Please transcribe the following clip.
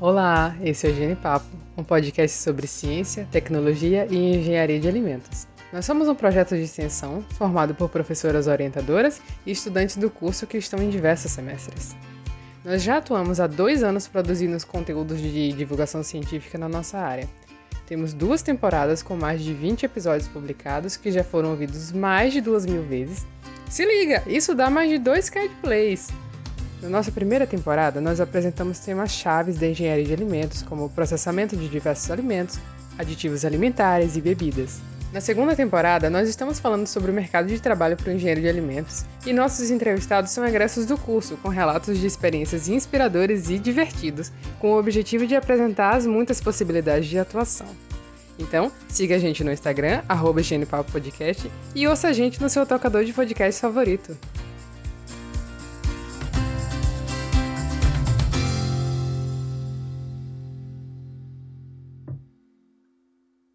Olá, esse é o Higiene Papo, um podcast sobre ciência, tecnologia e engenharia de alimentos. Nós somos um projeto de extensão formado por professoras orientadoras e estudantes do curso que estão em diversos semestres. Nós já atuamos há dois anos produzindo os conteúdos de divulgação científica na nossa área. Temos duas temporadas com mais de 20 episódios publicados que já foram ouvidos mais de duas mil vezes. Se liga, isso dá mais de 2k de plays! Na nossa primeira temporada, nós apresentamos temas chaves da engenharia de alimentos, como o processamento de diversos alimentos, aditivos alimentares e bebidas. Na segunda temporada, nós estamos falando sobre o mercado de trabalho para o engenheiro de alimentos, e nossos entrevistados são egressos do curso, com relatos de experiências inspiradores e divertidos, com o objetivo de apresentar as muitas possibilidades de atuação. Então, siga a gente no Instagram, arroba Podcast, e ouça a gente no seu tocador de podcast favorito.